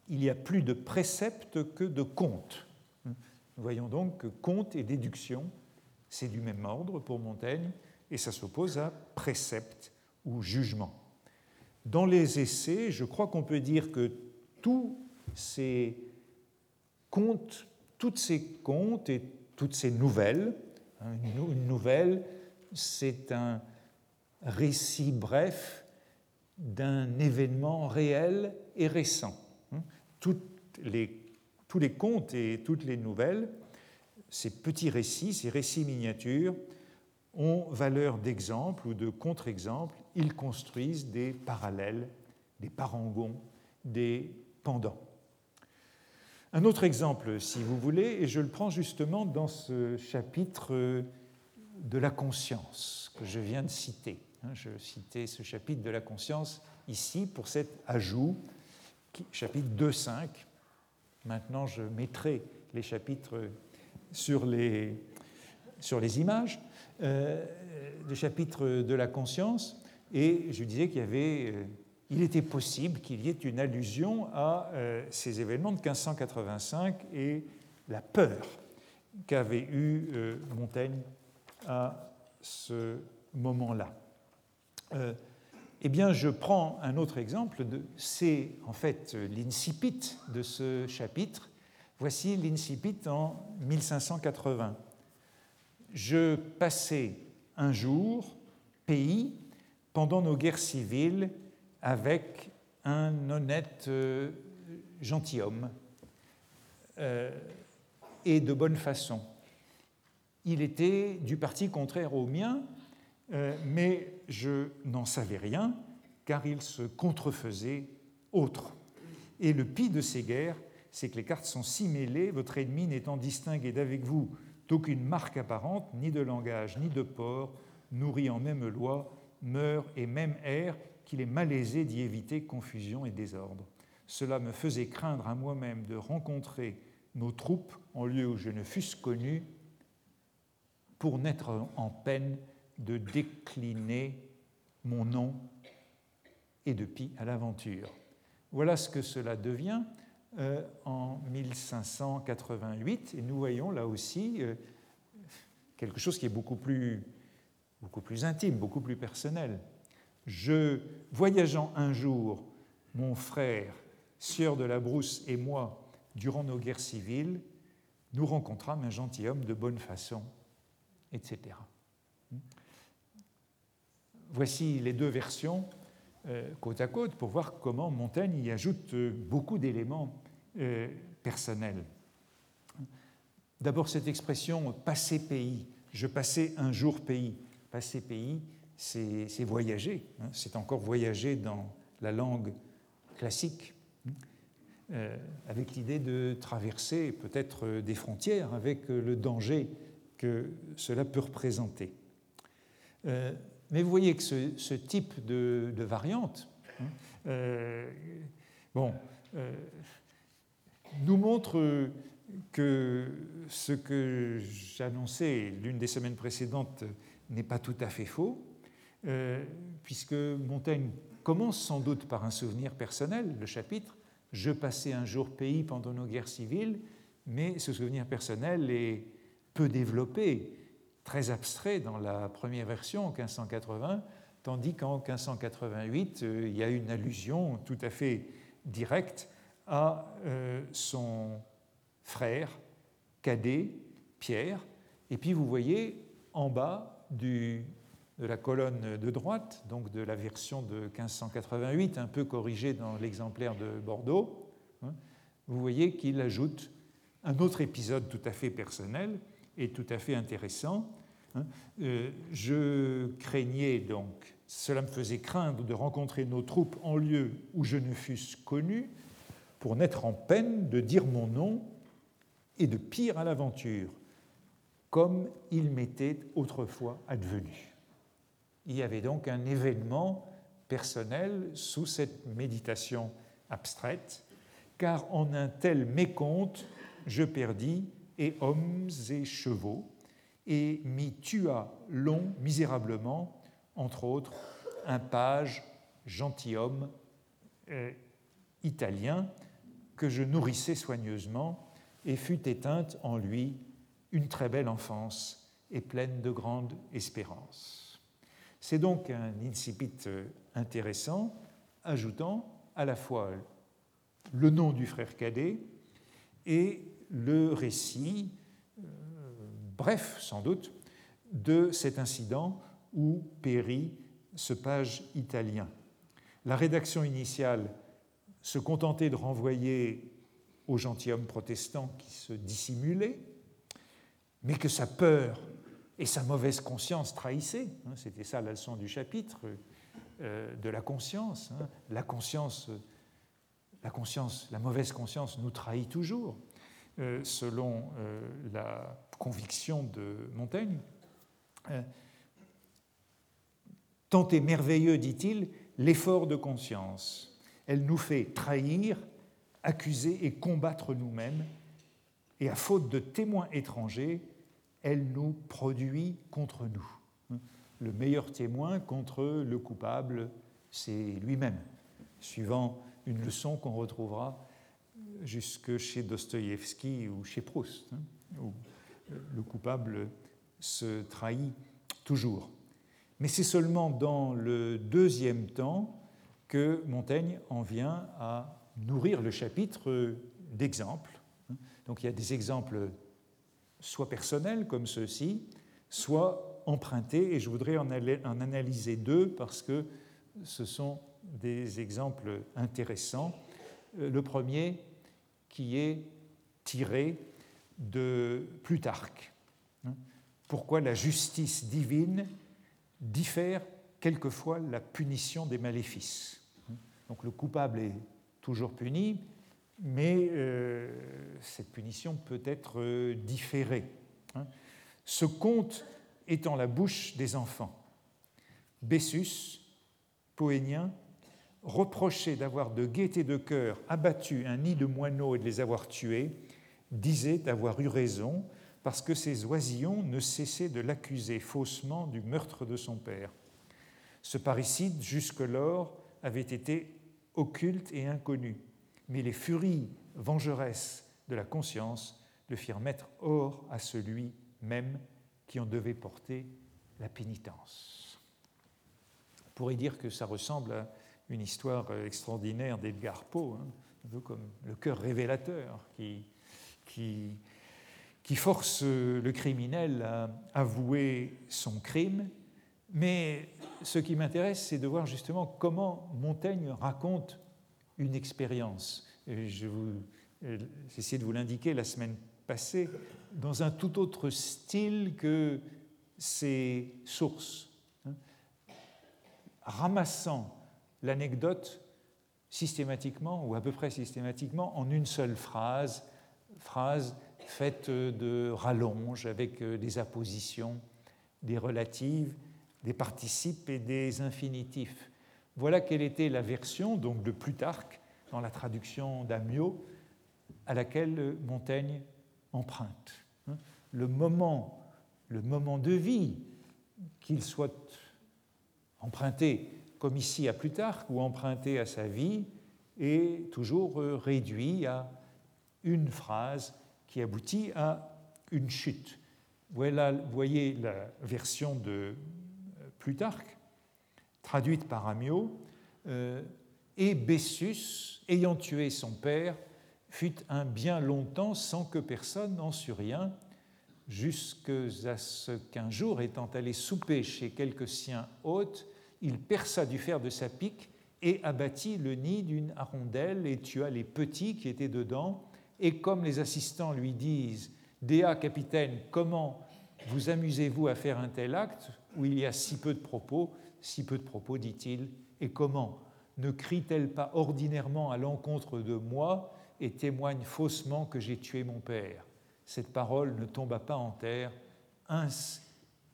il y a plus de préceptes que de contes. Nous voyons donc que conte et déduction, c'est du même ordre pour Montaigne, et ça s'oppose à précepte ou jugement. Dans les essais, je crois qu'on peut dire que tous ces contes, toutes ces contes et toutes ces nouvelles, hein, une nouvelle, c'est un récit bref d'un événement réel et récent. Hein. Les tous les contes et toutes les nouvelles, ces petits récits, ces récits miniatures, ont valeur d'exemple ou de contre-exemple. Ils construisent des parallèles, des parangons, des pendants. Un autre exemple, si vous voulez, et je le prends justement dans ce chapitre de la conscience que je viens de citer. Hein, je citais ce chapitre de la conscience ici pour cet ajout, chapitre 2.5, Maintenant, je mettrai les chapitres sur les, sur les images, euh, le chapitre de la conscience, et je disais qu'il y avait, euh, il était possible qu'il y ait une allusion à euh, ces événements de 1585 et la peur qu'avait eue Montaigne à ce moment-là. Eh bien, je prends un autre exemple, c'est en fait l'incipit de ce chapitre. Voici l'incipit en 1580. Je passais un jour, pays, pendant nos guerres civiles, avec un honnête euh, gentilhomme euh, et de bonne façon. Il était du parti contraire au mien, euh, mais je n'en savais rien, car il se contrefaisait autre. Et le pis de ces guerres, c'est que les cartes sont si mêlées, votre ennemi n'étant distingué d'avec vous d'aucune marque apparente, ni de langage, ni de port, nourri en même loi, meurt et même air, qu'il est malaisé d'y éviter confusion et désordre. Cela me faisait craindre à moi-même de rencontrer nos troupes en lieu où je ne fusse connu, pour n'être en peine de décliner mon nom et de pis à l'aventure. Voilà ce que cela devient euh, en 1588, et nous voyons là aussi euh, quelque chose qui est beaucoup plus, beaucoup plus intime, beaucoup plus personnel. Je, voyageant un jour, mon frère, sieur de la Brousse et moi, durant nos guerres civiles, nous rencontrâmes un gentilhomme de bonne façon, etc. Voici les deux versions euh, côte à côte pour voir comment Montaigne y ajoute beaucoup d'éléments euh, personnels. D'abord cette expression passer pays, je passais un jour pays. Passer pays, c'est voyager, hein. c'est encore voyager dans la langue classique. Euh, avec l'idée de traverser peut-être des frontières avec le danger que cela peut représenter. Euh, mais vous voyez que ce, type de, variante hein, euh, bon, nous montre que ce que j'annonçais l'une des semaines précédentes n'est pas tout à fait faux, puisque Montaigne commence sans doute par un souvenir personnel, le chapitre, je passais un jour pays pendant nos guerres civiles, mais ce souvenir personnel est peu développé, très abstrait dans la première version en 1580, tandis qu'en 1588, euh, il y a une allusion tout à fait directe à euh, son frère cadet, Pierre. Et puis vous voyez en bas de la colonne de droite, donc de la version de 1588, un peu corrigée dans l'exemplaire de Bordeaux, hein, vous voyez qu'il ajoute un autre épisode tout à fait personnel et tout à fait intéressant. Hein. Euh, je craignais donc, cela me faisait craindre de rencontrer nos troupes en lieu où je ne fusse connu, pour n'être en peine de dire mon nom et de pire à l'aventure, comme il m'était autrefois advenu. Il y avait donc un événement personnel sous cette méditation abstraite, car en un tel mécompte, je perdis et hommes et chevaux, et m'y tua long misérablement, entre autres, un page gentilhomme euh, italien que je nourrissais soigneusement, et fut éteinte en lui une très belle enfance et pleine de grande espérance. C'est donc un incipit euh, intéressant, ajoutant à la fois le nom du frère cadet et le récit, euh, bref sans doute, de cet incident où périt ce page italien. La rédaction initiale se contentait de renvoyer au gentilhomme protestant qui se dissimulait, mais que sa peur et sa mauvaise conscience trahissait. Hein, c'était ça la leçon du chapitre euh, de la conscience. Hein. La conscience, la conscience, la mauvaise conscience nous trahit toujours, euh, selon euh, la conviction de Montaigne. Tant est merveilleux, dit-il, l'effort de conscience. Elle nous fait trahir, accuser et combattre nous-mêmes, et à faute de témoins étrangers, elle nous produit contre nous. Le meilleur témoin contre le coupable, c'est lui-même, suivant une leçon qu'on retrouvera jusque chez Dostoïevski ou chez Proust, hein, où le coupable se trahit toujours. Mais c'est seulement dans le deuxième temps que Montaigne en vient à nourrir le chapitre d'exemples. Donc il y a des exemples soit personnels comme ceux-ci, soit empruntés, et je voudrais en, analyser deux parce que ce sont des exemples intéressants. Euh, le premier qui est tiré de Plutarque. Hein. Pourquoi la justice divine diffère quelquefois la punition des maléfices. Donc le coupable est toujours puni, mais euh, cette punition peut être euh, différée. Hein. Ce conte est en la bouche des enfants. Bessus, poénien, reproché d'avoir de gaieté de cœur abattu un nid de moineaux et de les avoir tués, disait avoir eu raison parce que ses oisillons ne cessaient de l'accuser faussement du meurtre de son père. Ce parricide, jusque-lors, avait été occulte et inconnu, mais les furies vengeresses de la conscience le firent mettre hors à celui même qui en devait porter la pénitence. On pourrait dire que ça ressemble à une histoire extraordinaire d'Edgar Poe, hein, un peu comme le cœur révélateur qui force le criminel à avouer son crime. Mais ce qui m'intéresse, c'est de voir justement comment Montaigne raconte une expérience. Je vous, j'ai essayé de vous l'indiquer la semaine passée, dans un tout autre style que ses sources, hein. ramassant l'anecdote systématiquement, ou à peu près systématiquement, en une seule phrase, phrase faite de rallonges avec euh, des appositions, des relatives, des participes et des infinitifs. Voilà quelle était la version donc de Plutarque dans la traduction d'Amiot à laquelle Montaigne emprunte. Hein. Le moment, le moment de vie, qu'il soit emprunté comme ici à Plutarque ou emprunté à sa vie, est toujours euh, réduit à une phrase qui aboutit à une chute. Voilà, voyez la version de Plutarque, traduite par Amiot. Euh, et Bessus, ayant tué son père, fut un bien longtemps sans que personne n'en sût rien, jusqu'à ce qu'un jour, étant allé souper chez quelques siens hôtes, il perça du fer de sa pique et abattit le nid d'une arondelle et tua les petits qui étaient dedans. Et comme les assistants lui disent Déa, capitaine, comment vous amusez-vous à faire un tel acte? Où il y a si peu de propos Si peu de propos, dit-il, et comment Ne crie-t-elle pas ordinairement à l'encontre de moi et témoigne faussement que j'ai tué mon père? Cette parole ne tomba pas en terre,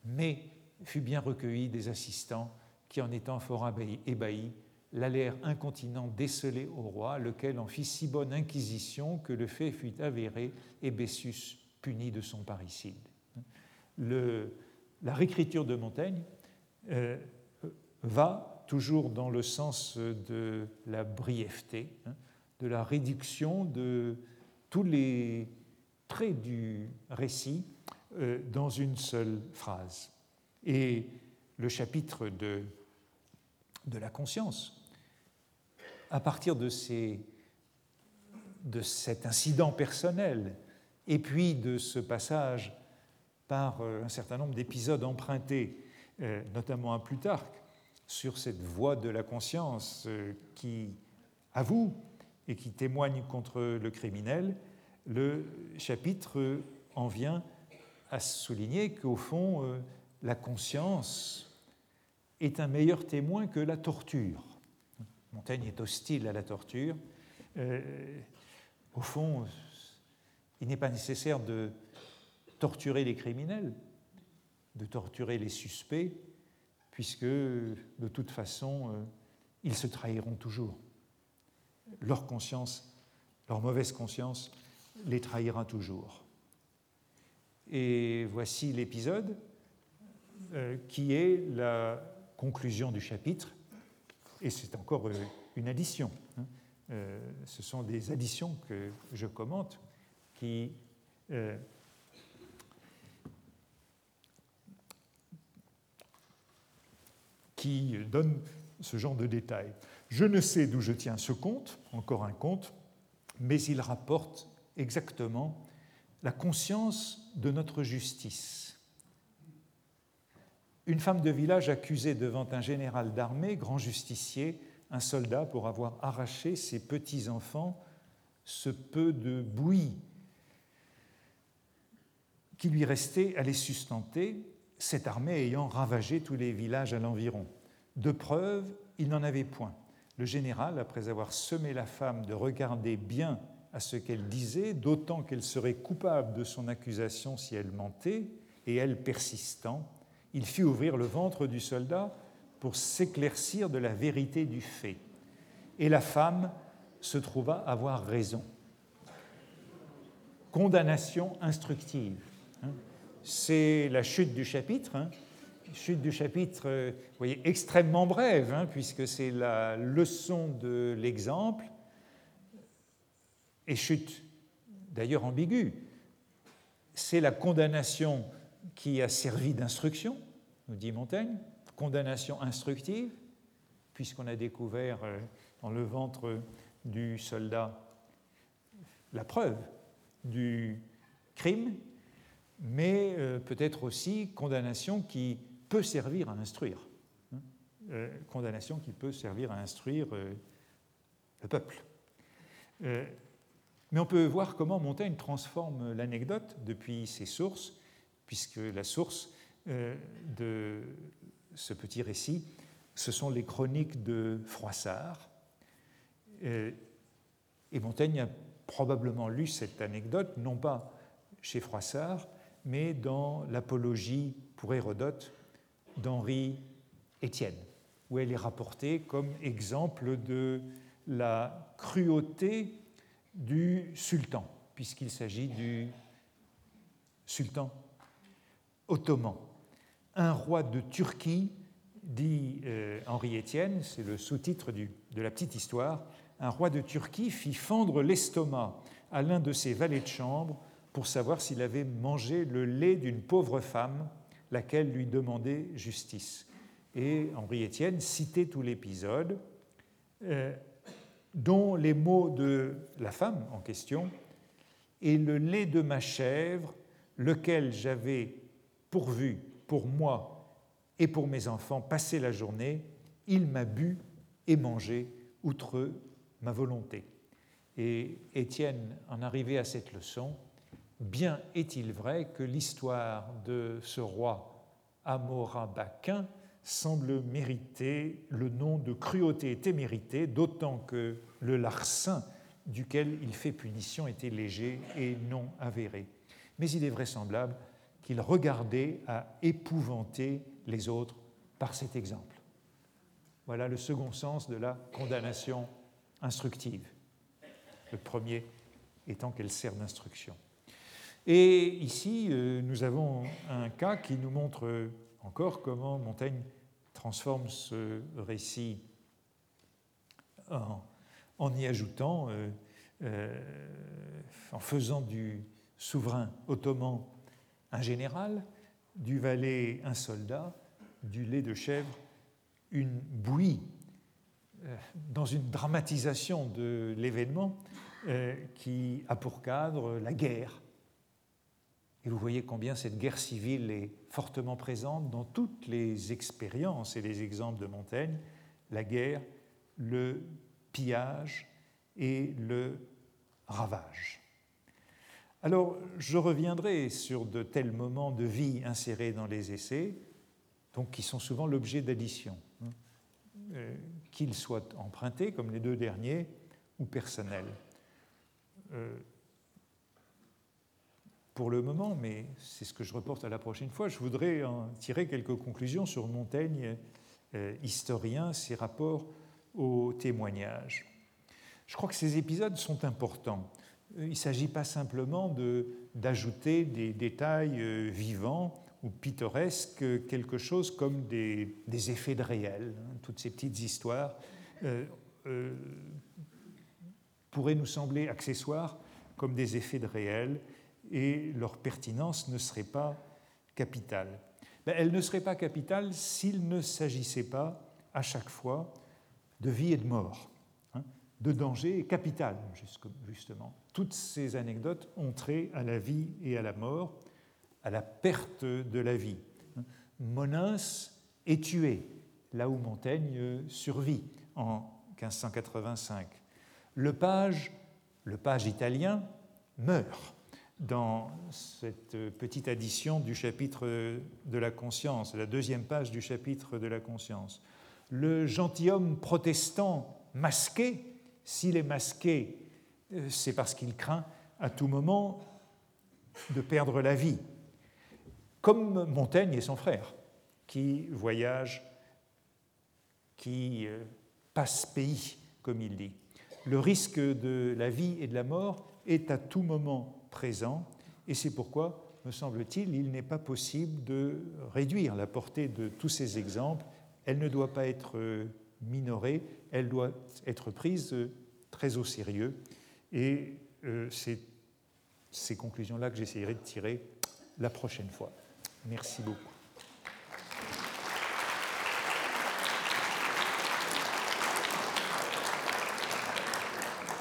mais fut bien recueillie des assistants qui, en étant fort ébahis, l'allèrent incontinent déceler au roi, lequel en fit si bonne inquisition que le fait fut avéré et Bessus puni de son parricide. Le, la réécriture de Montaigne euh, va toujours dans le sens de la brièveté. Hein, de la réduction de tous les traits du récit euh, dans une seule phrase. Et le chapitre de, la conscience, à partir de cet incident personnel et puis de ce passage par euh, un certain nombre d'épisodes empruntés, euh, notamment à Plutarque, sur cette voie de la conscience qui avoue et qui témoigne contre le criminel, le chapitre en vient à souligner qu'au fond, euh, la conscience est un meilleur témoin que la torture. Montaigne est hostile à la torture. Euh, au fond, il n'est pas nécessaire de torturer les criminels, de torturer les suspects, puisque de toute façon, euh, ils se trahiront toujours leur conscience, leur mauvaise conscience, les trahira toujours. Et voici l'épisode euh, qui est la conclusion du chapitre, et c'est encore euh, une addition. Hein. Ce sont des additions que je commente qui qui donnent ce genre de détails. Je ne sais d'où je tiens ce conte, encore un conte, mais il rapporte exactement la conscience de notre justice. Une femme de village accusée devant un général d'armée, grand justicier, un soldat pour avoir arraché ses petits-enfants ce peu de bouillie qui lui restait à les sustenter, cette armée ayant ravagé tous les villages à l'environ. De preuves, il n'en avait point. Le général, après avoir semé la femme de regarder bien à ce qu'elle disait, d'autant qu'elle serait coupable de son accusation si elle mentait, et elle persistant, il fit ouvrir le ventre du soldat pour s'éclaircir de la vérité du fait. Et la femme se trouva avoir raison. condamnation instructive. Hein. C'est la chute du chapitre, hein. chute du chapitre, euh, voyez, extrêmement brève, hein, puisque c'est la leçon de l'exemple, et chute d'ailleurs ambiguë. C'est la condamnation qui a servi d'instruction, nous dit Montaigne, condamnation instructive, puisqu'on a découvert euh, dans le ventre du soldat la preuve du crime, mais euh, peut-être aussi condamnation qui peut servir à instruire. Hein, euh, condamnation qui peut servir à instruire le peuple. mais on peut voir comment Montaigne transforme l'anecdote depuis ses sources, puisque la source de ce petit récit, ce sont les chroniques de Froissart. Euh, et Montaigne a probablement lu cette anecdote, non pas chez Froissart, mais dans l'apologie pour Hérodote d'Henri Étienne, où elle est rapportée comme exemple de la cruauté du sultan, puisqu'il s'agit du sultan ottoman. Un roi de Turquie, dit euh, Henri Étienne, c'est le sous-titre de la petite histoire, un roi de Turquie fit fendre l'estomac à l'un de ses valets de chambre pour savoir s'il avait mangé le lait d'une pauvre femme, laquelle lui demandait justice. Et Henri Étienne citait tout l'épisode, euh, dont les mots de la femme en question et le lait de ma chèvre, lequel j'avais pourvu pour moi et pour mes enfants passer la journée, il m'a bu et mangé outre ma volonté. Et Étienne en arrivait à cette leçon. Bien est-il vrai que l'histoire de ce roi amorabaquin semble mériter le nom de cruauté témérité, d'autant que le larcin duquel il fait punition était léger et non avéré. Mais il est vraisemblable qu'il regardait à épouvanter les autres par cet exemple. Voilà le second sens de la condamnation instructive. Le premier étant qu'elle sert d'instruction. Et ici, euh, nous avons un cas qui nous montre encore comment Montaigne transforme ce récit en, y ajoutant, euh, euh, en faisant du souverain ottoman un général, du valet un soldat, du lait de chèvre une bouillie. Dans une dramatisation de l'événement qui a pour cadre la guerre. Et vous voyez combien cette guerre civile est fortement présente dans toutes les expériences et les exemples de Montaigne, la guerre, le pillage et le ravage. Alors, je reviendrai sur de tels moments de vie insérés dans les essais, donc qui sont souvent l'objet d'addition, hein, euh, qu'ils soient empruntés, comme les deux derniers, ou personnels. Euh, pour le moment, mais c'est ce que je reporte à la prochaine fois, je voudrais en tirer quelques conclusions sur Montaigne, euh, historien, ses rapports au témoignage. Je crois que ces épisodes sont importants il ne s'agit pas simplement d'ajouter des détails euh, vivants ou pittoresques, quelque chose comme des, effets de réel. Hein. Toutes ces petites histoires euh, euh, pourraient nous sembler accessoires comme des effets de réel et leur pertinence ne serait pas capitale. Ben, elle ne serait pas capitale s'il ne s'agissait pas à chaque fois de vie et de mort de danger capital, justement. Toutes ces anecdotes ont trait à la vie et à la mort, à la perte de la vie. Monins est tué, là où Montaigne survit en 1585. Le page, le page italien, meurt dans cette petite addition du chapitre de la conscience, la deuxième page du chapitre de la conscience. Le gentilhomme protestant masqué s'il est masqué, euh, c'est parce qu'il craint à tout moment de perdre la vie, comme Montaigne et son frère, qui voyagent, qui euh, passent pays, comme il dit. Le risque de la vie et de la mort est à tout moment présent, et c'est pourquoi, me semble-t-il, il n'est pas possible de réduire la portée de tous ces exemples. Elle ne doit pas être minorée, elle doit être prise très au sérieux, et c'est ces conclusions-là que j'essayerai de tirer la prochaine fois. Merci beaucoup.